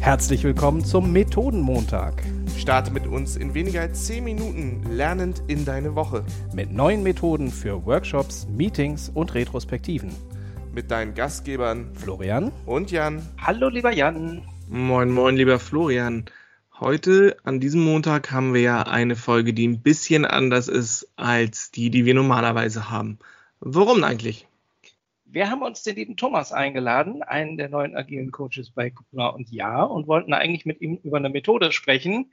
Herzlich willkommen zum Methodenmontag. Starte mit uns in weniger als 10 Minuten lernend in deine Woche. Mit neuen Methoden für Workshops, Meetings und Retrospektiven. Mit deinen Gastgebern Florian und Jan. Hallo, lieber Jan. Moin, moin, lieber Florian. Heute, an diesem Montag, haben wir ja eine Folge, die ein bisschen anders ist als die, die wir normalerweise haben. Warum eigentlich? Wir haben uns den lieben Thomas eingeladen, einen der neuen agilen Coaches bei Kupra und Ja, und wollten eigentlich mit ihm über eine Methode sprechen.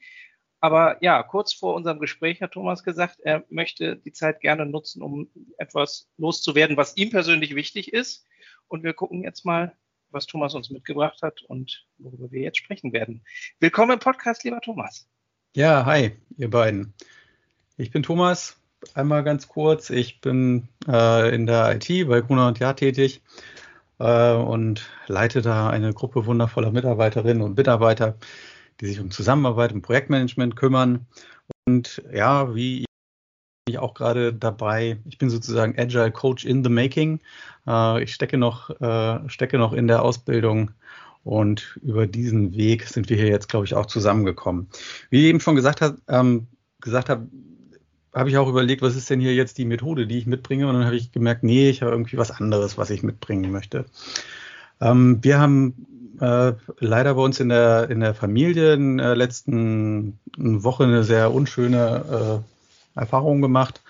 Aber ja, kurz vor unserem Gespräch hat Thomas gesagt, er möchte die Zeit gerne nutzen, um etwas loszuwerden, was ihm persönlich wichtig ist. Und wir gucken jetzt mal, was Thomas uns mitgebracht hat und worüber wir jetzt sprechen werden. Willkommen im Podcast, lieber Thomas. Ja, hi, ihr beiden. Ich bin Thomas, einmal ganz kurz. Ich bin äh, in der IT bei Gruner und Jahr tätig äh, und leite da eine Gruppe wundervoller Mitarbeiterinnen und Mitarbeiter, die sich um Zusammenarbeit und Projektmanagement kümmern. Und ja, wie ich auch gerade dabei, ich bin sozusagen Agile Coach in the Making. Äh, ich stecke noch, äh, stecke noch in der Ausbildung und über diesen Weg sind wir hier jetzt, glaube ich, auch zusammengekommen. Wie ich eben schon gesagt habe, ähm, gesagt habe, habe ich auch überlegt, was ist denn hier jetzt die Methode, die ich mitbringe? Und dann habe ich gemerkt, nee, ich habe irgendwie was anderes, was ich mitbringen möchte. Ähm, wir haben äh, leider bei uns in der, in der Familie in der letzten Woche eine sehr unschöne äh, Erfahrung gemacht.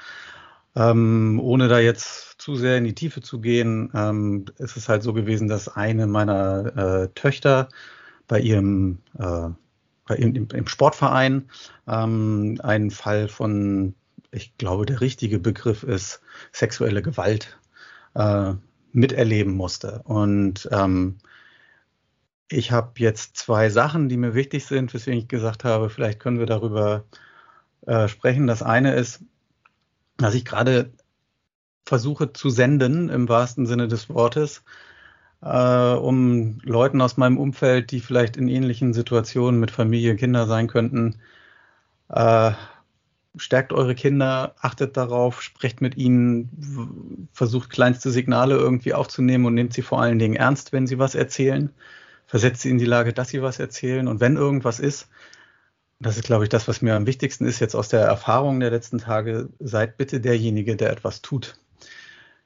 Ähm, ohne da jetzt zu sehr in die Tiefe zu gehen, ähm, ist es halt so gewesen, dass eine meiner äh, Töchter bei ihrem äh, im, im Sportverein ähm, einen Fall von ich glaube, der richtige Begriff ist sexuelle Gewalt, äh, miterleben musste. Und ähm, ich habe jetzt zwei Sachen, die mir wichtig sind, weswegen ich gesagt habe, vielleicht können wir darüber äh, sprechen. Das eine ist, dass ich gerade versuche zu senden, im wahrsten Sinne des Wortes, äh, um Leuten aus meinem Umfeld, die vielleicht in ähnlichen Situationen mit Familie, Kinder sein könnten, äh, stärkt eure Kinder, achtet darauf, sprecht mit ihnen, versucht kleinste Signale irgendwie aufzunehmen und nehmt sie vor allen Dingen ernst, wenn sie was erzählen. Versetzt sie in die Lage, dass sie was erzählen. Und wenn irgendwas ist, das ist, glaube ich, das, was mir am wichtigsten ist jetzt aus der Erfahrung der letzten Tage, seid bitte derjenige, der etwas tut.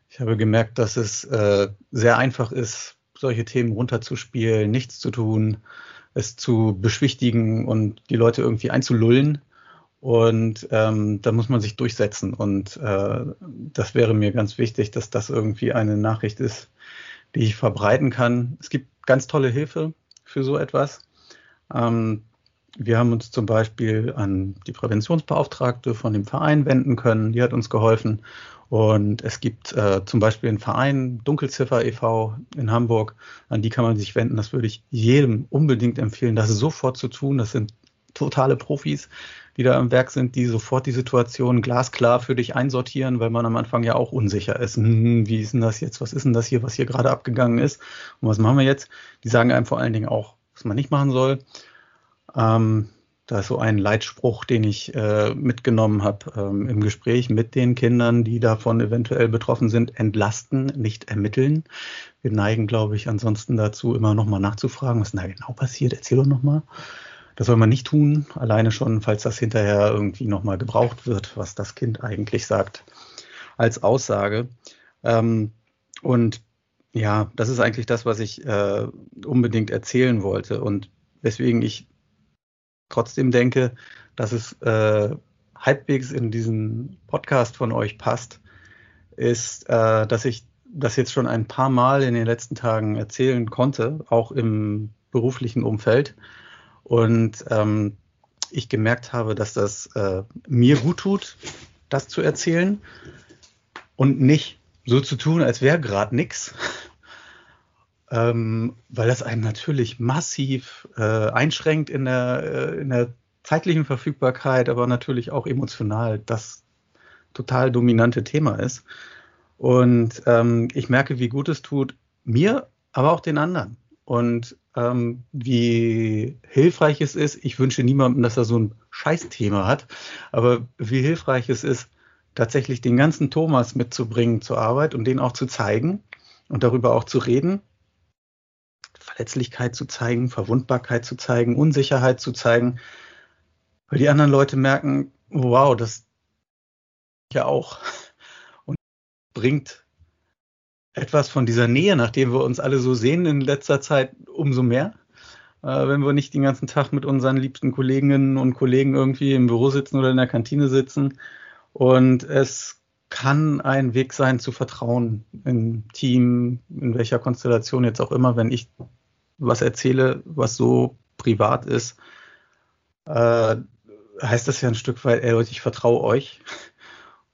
Ich habe gemerkt, dass es äh, sehr einfach ist, solche Themen runterzuspielen, nichts zu tun, es zu beschwichtigen und die Leute irgendwie einzulullen und ähm, da muss man sich durchsetzen. Und äh, das wäre mir ganz wichtig, dass das irgendwie eine Nachricht ist, die ich verbreiten kann. Es gibt ganz tolle Hilfe für so etwas. Ähm, wir haben uns zum Beispiel an die Präventionsbeauftragte von dem Verein wenden können. Die hat uns geholfen. Und es gibt äh, zum Beispiel einen Verein, Dunkelziffer e.V. in Hamburg, an die kann man sich wenden. Das würde ich jedem unbedingt empfehlen, das sofort zu tun. Das sind totale Profis die da am Werk sind, die sofort die Situation glasklar für dich einsortieren, weil man am Anfang ja auch unsicher ist. Hm, wie ist denn das jetzt? Was ist denn das hier, was hier gerade abgegangen ist? Und was machen wir jetzt? Die sagen einem vor allen Dingen auch, was man nicht machen soll. Ähm, da ist so ein Leitspruch, den ich äh, mitgenommen habe ähm, im Gespräch mit den Kindern, die davon eventuell betroffen sind. Entlasten, nicht ermitteln. Wir neigen, glaube ich, ansonsten dazu, immer nochmal nachzufragen, was da genau passiert. Erzähl doch nochmal. Das soll man nicht tun, alleine schon, falls das hinterher irgendwie nochmal gebraucht wird, was das Kind eigentlich sagt, als Aussage. Ähm, und ja, das ist eigentlich das, was ich äh, unbedingt erzählen wollte und weswegen ich trotzdem denke, dass es äh, halbwegs in diesen Podcast von euch passt, ist, äh, dass ich das jetzt schon ein paar Mal in den letzten Tagen erzählen konnte, auch im beruflichen Umfeld und ähm, ich gemerkt habe, dass das äh, mir gut tut, das zu erzählen und nicht so zu tun, als wäre gerade nichts, ähm, weil das einem natürlich massiv äh, einschränkt in der, äh, in der zeitlichen Verfügbarkeit, aber natürlich auch emotional das total dominante Thema ist. Und ähm, ich merke, wie gut es tut, mir, aber auch den anderen. Und ähm, wie hilfreich es ist. Ich wünsche niemandem, dass er so ein Scheißthema hat, aber wie hilfreich es ist, tatsächlich den ganzen Thomas mitzubringen zur Arbeit und den auch zu zeigen und darüber auch zu reden. Verletzlichkeit zu zeigen, Verwundbarkeit zu zeigen, Unsicherheit zu zeigen, weil die anderen Leute merken, wow, das ja auch und bringt etwas von dieser Nähe, nachdem wir uns alle so sehen in letzter Zeit, umso mehr. Äh, wenn wir nicht den ganzen Tag mit unseren liebsten Kolleginnen und Kollegen irgendwie im Büro sitzen oder in der Kantine sitzen. Und es kann ein Weg sein zu vertrauen im Team, in welcher Konstellation jetzt auch immer, wenn ich was erzähle, was so privat ist, äh, heißt das ja ein Stück weit, ey Leute, ich vertraue euch.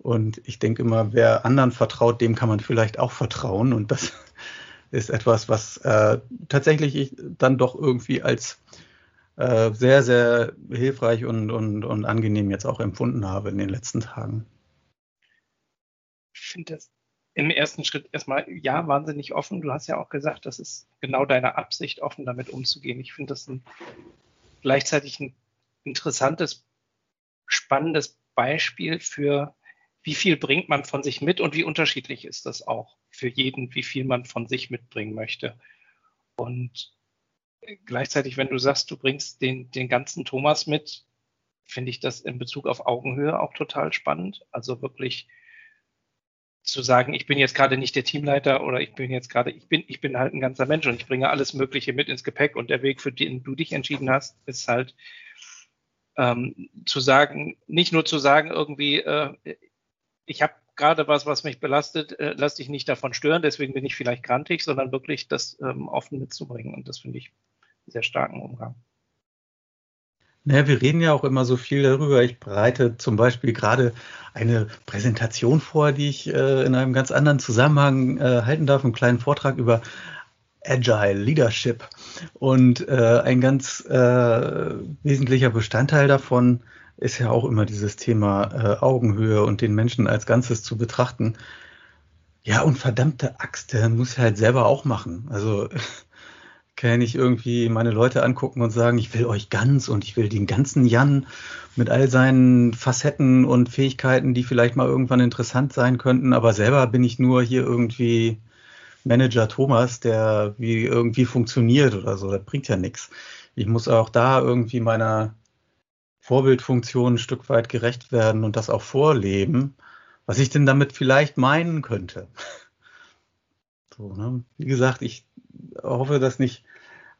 Und ich denke immer, wer anderen vertraut, dem kann man vielleicht auch vertrauen. Und das ist etwas, was äh, tatsächlich ich dann doch irgendwie als äh, sehr, sehr hilfreich und, und, und angenehm jetzt auch empfunden habe in den letzten Tagen. Ich finde das im ersten Schritt erstmal, ja, wahnsinnig offen. Du hast ja auch gesagt, das ist genau deine Absicht, offen damit umzugehen. Ich finde das ein, gleichzeitig ein interessantes, spannendes Beispiel für wie viel bringt man von sich mit und wie unterschiedlich ist das auch für jeden, wie viel man von sich mitbringen möchte. Und gleichzeitig, wenn du sagst, du bringst den, den ganzen Thomas mit, finde ich das in Bezug auf Augenhöhe auch total spannend. Also wirklich zu sagen, ich bin jetzt gerade nicht der Teamleiter oder ich bin jetzt gerade, ich bin, ich bin halt ein ganzer Mensch und ich bringe alles Mögliche mit ins Gepäck und der Weg, für den du dich entschieden hast, ist halt ähm, zu sagen, nicht nur zu sagen, irgendwie, äh, ich habe gerade was, was mich belastet, äh, lass dich nicht davon stören, deswegen bin ich vielleicht grantig, sondern wirklich das ähm, offen mitzubringen. Und das finde ich einen sehr starken Umgang. Naja, wir reden ja auch immer so viel darüber. Ich bereite zum Beispiel gerade eine Präsentation vor, die ich äh, in einem ganz anderen Zusammenhang äh, halten darf, einen kleinen Vortrag über Agile Leadership. Und äh, ein ganz äh, wesentlicher Bestandteil davon ist ja auch immer dieses Thema äh, Augenhöhe und den Menschen als Ganzes zu betrachten. Ja, und verdammte Axt, der muss halt selber auch machen. Also kann ich irgendwie meine Leute angucken und sagen, ich will euch ganz und ich will den ganzen Jan mit all seinen Facetten und Fähigkeiten, die vielleicht mal irgendwann interessant sein könnten, aber selber bin ich nur hier irgendwie Manager Thomas, der wie irgendwie funktioniert oder so. Das bringt ja nichts. Ich muss auch da irgendwie meiner Vorbildfunktion ein Stück weit gerecht werden und das auch vorleben, was ich denn damit vielleicht meinen könnte. So, ne? Wie gesagt, ich hoffe, dass nicht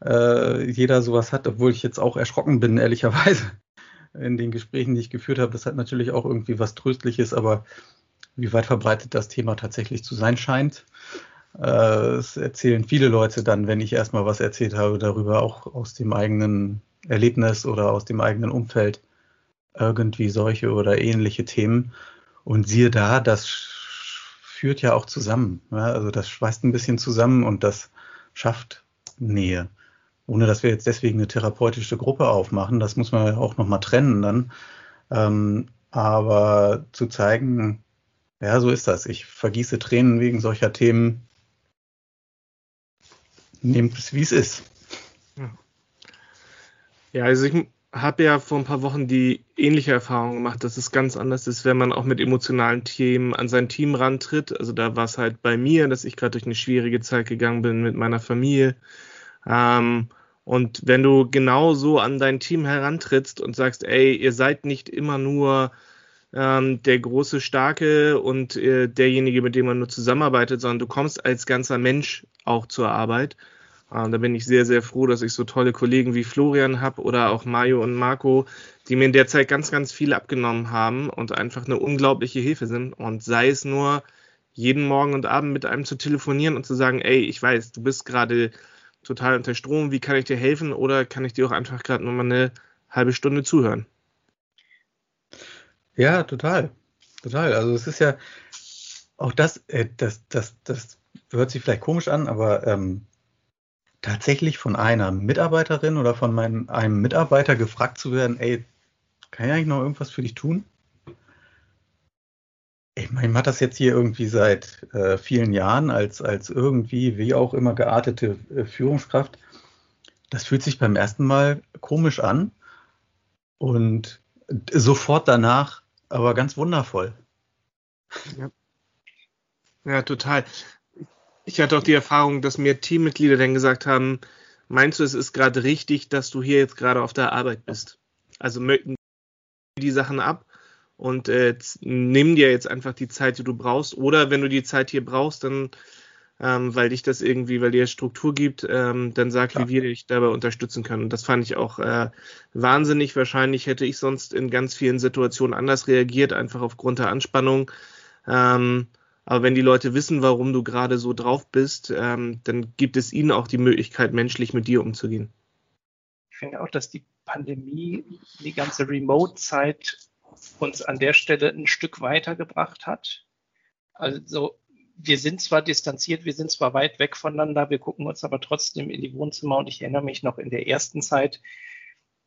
äh, jeder sowas hat, obwohl ich jetzt auch erschrocken bin, ehrlicherweise, in den Gesprächen, die ich geführt habe. Das hat natürlich auch irgendwie was Tröstliches, aber wie weit verbreitet das Thema tatsächlich zu sein scheint. Äh, es erzählen viele Leute dann, wenn ich erstmal was erzählt habe, darüber auch aus dem eigenen Erlebnis oder aus dem eigenen Umfeld irgendwie solche oder ähnliche Themen. Und siehe da, das führt ja auch zusammen. Ja? Also das schweißt ein bisschen zusammen und das schafft Nähe. Ohne dass wir jetzt deswegen eine therapeutische Gruppe aufmachen, das muss man ja auch nochmal trennen dann. Ähm, aber zu zeigen, ja, so ist das. Ich vergieße Tränen wegen solcher Themen. Nehmt es, wie es ist. Ja, also ich habe ja vor ein paar Wochen die ähnliche Erfahrung gemacht, dass es ganz anders ist, wenn man auch mit emotionalen Themen an sein Team rantritt. Also da war es halt bei mir, dass ich gerade durch eine schwierige Zeit gegangen bin mit meiner Familie. Ähm, und wenn du genau so an dein Team herantrittst und sagst, ey, ihr seid nicht immer nur ähm, der große Starke und äh, derjenige, mit dem man nur zusammenarbeitet, sondern du kommst als ganzer Mensch auch zur Arbeit da bin ich sehr, sehr froh, dass ich so tolle Kollegen wie Florian habe oder auch Mario und Marco, die mir in der Zeit ganz, ganz viel abgenommen haben und einfach eine unglaubliche Hilfe sind. Und sei es nur, jeden Morgen und Abend mit einem zu telefonieren und zu sagen, ey, ich weiß, du bist gerade total unter Strom, wie kann ich dir helfen? Oder kann ich dir auch einfach gerade nur mal eine halbe Stunde zuhören? Ja, total. Total. Also es ist ja auch das, äh, das, das, das hört sich vielleicht komisch an, aber ähm, tatsächlich von einer Mitarbeiterin oder von meinem, einem Mitarbeiter gefragt zu werden, ey, kann ich eigentlich noch irgendwas für dich tun? Ich meine, man hat das jetzt hier irgendwie seit äh, vielen Jahren als, als irgendwie, wie auch immer, geartete äh, Führungskraft. Das fühlt sich beim ersten Mal komisch an und sofort danach aber ganz wundervoll. Ja, ja total ich hatte auch die Erfahrung, dass mir Teammitglieder dann gesagt haben, meinst du, es ist gerade richtig, dass du hier jetzt gerade auf der Arbeit bist? Also möchten die Sachen ab und äh, nimm dir jetzt einfach die Zeit, die du brauchst. Oder wenn du die Zeit hier brauchst, dann ähm, weil dich das irgendwie, weil dir Struktur gibt, ähm, dann sag, Klar. wie wir dich dabei unterstützen können. Und das fand ich auch äh, wahnsinnig. Wahrscheinlich hätte ich sonst in ganz vielen Situationen anders reagiert, einfach aufgrund der Anspannung. Ähm, aber wenn die Leute wissen, warum du gerade so drauf bist, ähm, dann gibt es ihnen auch die Möglichkeit, menschlich mit dir umzugehen. Ich finde auch, dass die Pandemie, die ganze Remote-Zeit uns an der Stelle ein Stück weitergebracht hat. Also wir sind zwar distanziert, wir sind zwar weit weg voneinander, wir gucken uns aber trotzdem in die Wohnzimmer und ich erinnere mich noch in der ersten Zeit,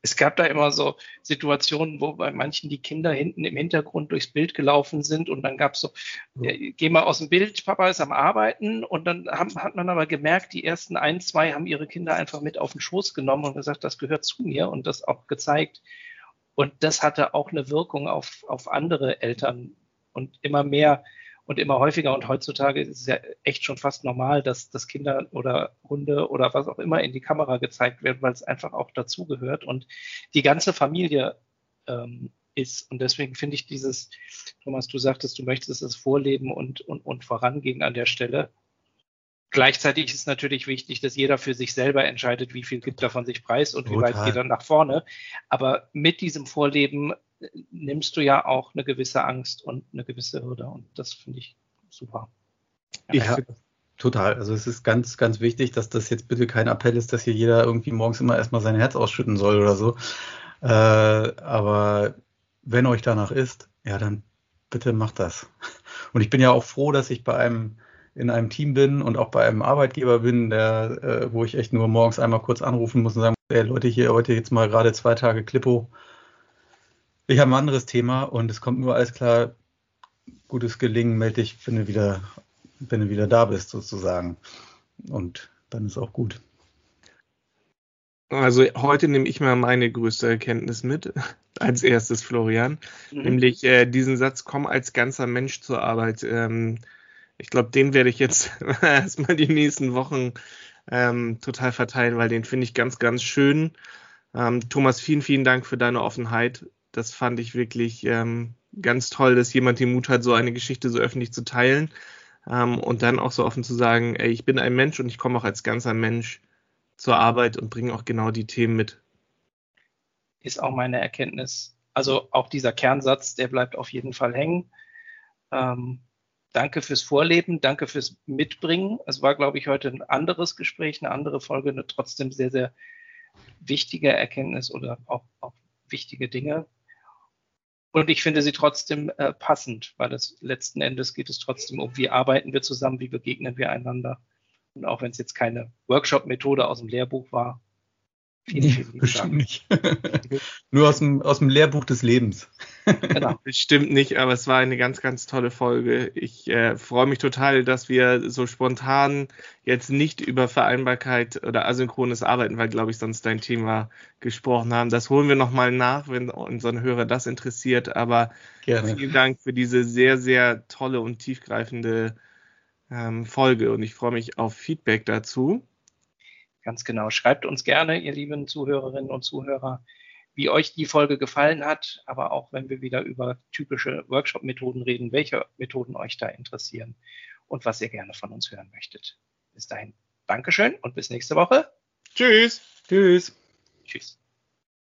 es gab da immer so Situationen, wo bei manchen die Kinder hinten im Hintergrund durchs Bild gelaufen sind und dann gab es so, ja, geh mal aus dem Bild, Papa ist am Arbeiten und dann haben, hat man aber gemerkt, die ersten ein, zwei haben ihre Kinder einfach mit auf den Schoß genommen und gesagt, das gehört zu mir und das auch gezeigt. Und das hatte auch eine Wirkung auf, auf andere Eltern und immer mehr und immer häufiger. Und heutzutage ist es ja echt schon fast normal, dass, dass Kinder oder Hunde oder was auch immer in die Kamera gezeigt werden, weil es einfach auch dazugehört und die ganze Familie ähm, ist. Und deswegen finde ich dieses, Thomas, du sagtest, du möchtest es vorleben und, und, und vorangehen an der Stelle. Gleichzeitig ist natürlich wichtig, dass jeder für sich selber entscheidet, wie viel gibt er von sich preis und Total. wie weit geht er nach vorne. Aber mit diesem Vorleben nimmst du ja auch eine gewisse Angst und eine gewisse Hürde. Und das finde ich super. Ja, ja total. Also es ist ganz, ganz wichtig, dass das jetzt bitte kein Appell ist, dass hier jeder irgendwie morgens immer erstmal sein Herz ausschütten soll oder so. Äh, aber wenn euch danach ist, ja, dann bitte macht das. Und ich bin ja auch froh, dass ich bei einem in einem Team bin und auch bei einem Arbeitgeber bin, der, äh, wo ich echt nur morgens einmal kurz anrufen muss und sagen, ey Leute, hier heute jetzt mal gerade zwei Tage Klippo, ich habe ein anderes Thema und es kommt nur alles klar, gutes Gelingen, melde dich, wenn du wieder, wenn du wieder da bist, sozusagen. Und dann ist auch gut. Also heute nehme ich mal meine größte Erkenntnis mit, als erstes Florian, mhm. nämlich äh, diesen Satz, komm als ganzer Mensch zur Arbeit. Ähm, ich glaube, den werde ich jetzt erstmal die nächsten Wochen ähm, total verteilen, weil den finde ich ganz, ganz schön. Ähm, Thomas, vielen, vielen Dank für deine Offenheit das fand ich wirklich ähm, ganz toll, dass jemand den Mut hat, so eine Geschichte so öffentlich zu teilen ähm, und dann auch so offen zu sagen, ey, ich bin ein Mensch und ich komme auch als ganzer Mensch zur Arbeit und bringe auch genau die Themen mit. Ist auch meine Erkenntnis. Also auch dieser Kernsatz, der bleibt auf jeden Fall hängen. Ähm, danke fürs Vorleben, danke fürs Mitbringen. Es war, glaube ich, heute ein anderes Gespräch, eine andere Folge, eine trotzdem sehr, sehr wichtige Erkenntnis oder auch, auch wichtige Dinge. Und ich finde sie trotzdem äh, passend, weil es letzten Endes geht es trotzdem um, wie arbeiten wir zusammen, wie begegnen wir einander. Und auch wenn es jetzt keine Workshop-Methode aus dem Lehrbuch war, Vielen, vielen Bestimmt nicht. Nur aus dem, aus dem Lehrbuch des Lebens. genau. Bestimmt nicht, aber es war eine ganz, ganz tolle Folge. Ich äh, freue mich total, dass wir so spontan jetzt nicht über Vereinbarkeit oder asynchrones Arbeiten, weil, glaube ich, sonst dein Thema gesprochen haben. Das holen wir nochmal nach, wenn unseren Hörer das interessiert. Aber Gerne. vielen Dank für diese sehr, sehr tolle und tiefgreifende ähm, Folge und ich freue mich auf Feedback dazu. Ganz genau. Schreibt uns gerne, ihr lieben Zuhörerinnen und Zuhörer, wie euch die Folge gefallen hat, aber auch wenn wir wieder über typische Workshop-Methoden reden, welche Methoden euch da interessieren und was ihr gerne von uns hören möchtet. Bis dahin, Dankeschön und bis nächste Woche. Tschüss. Tschüss. Tschüss.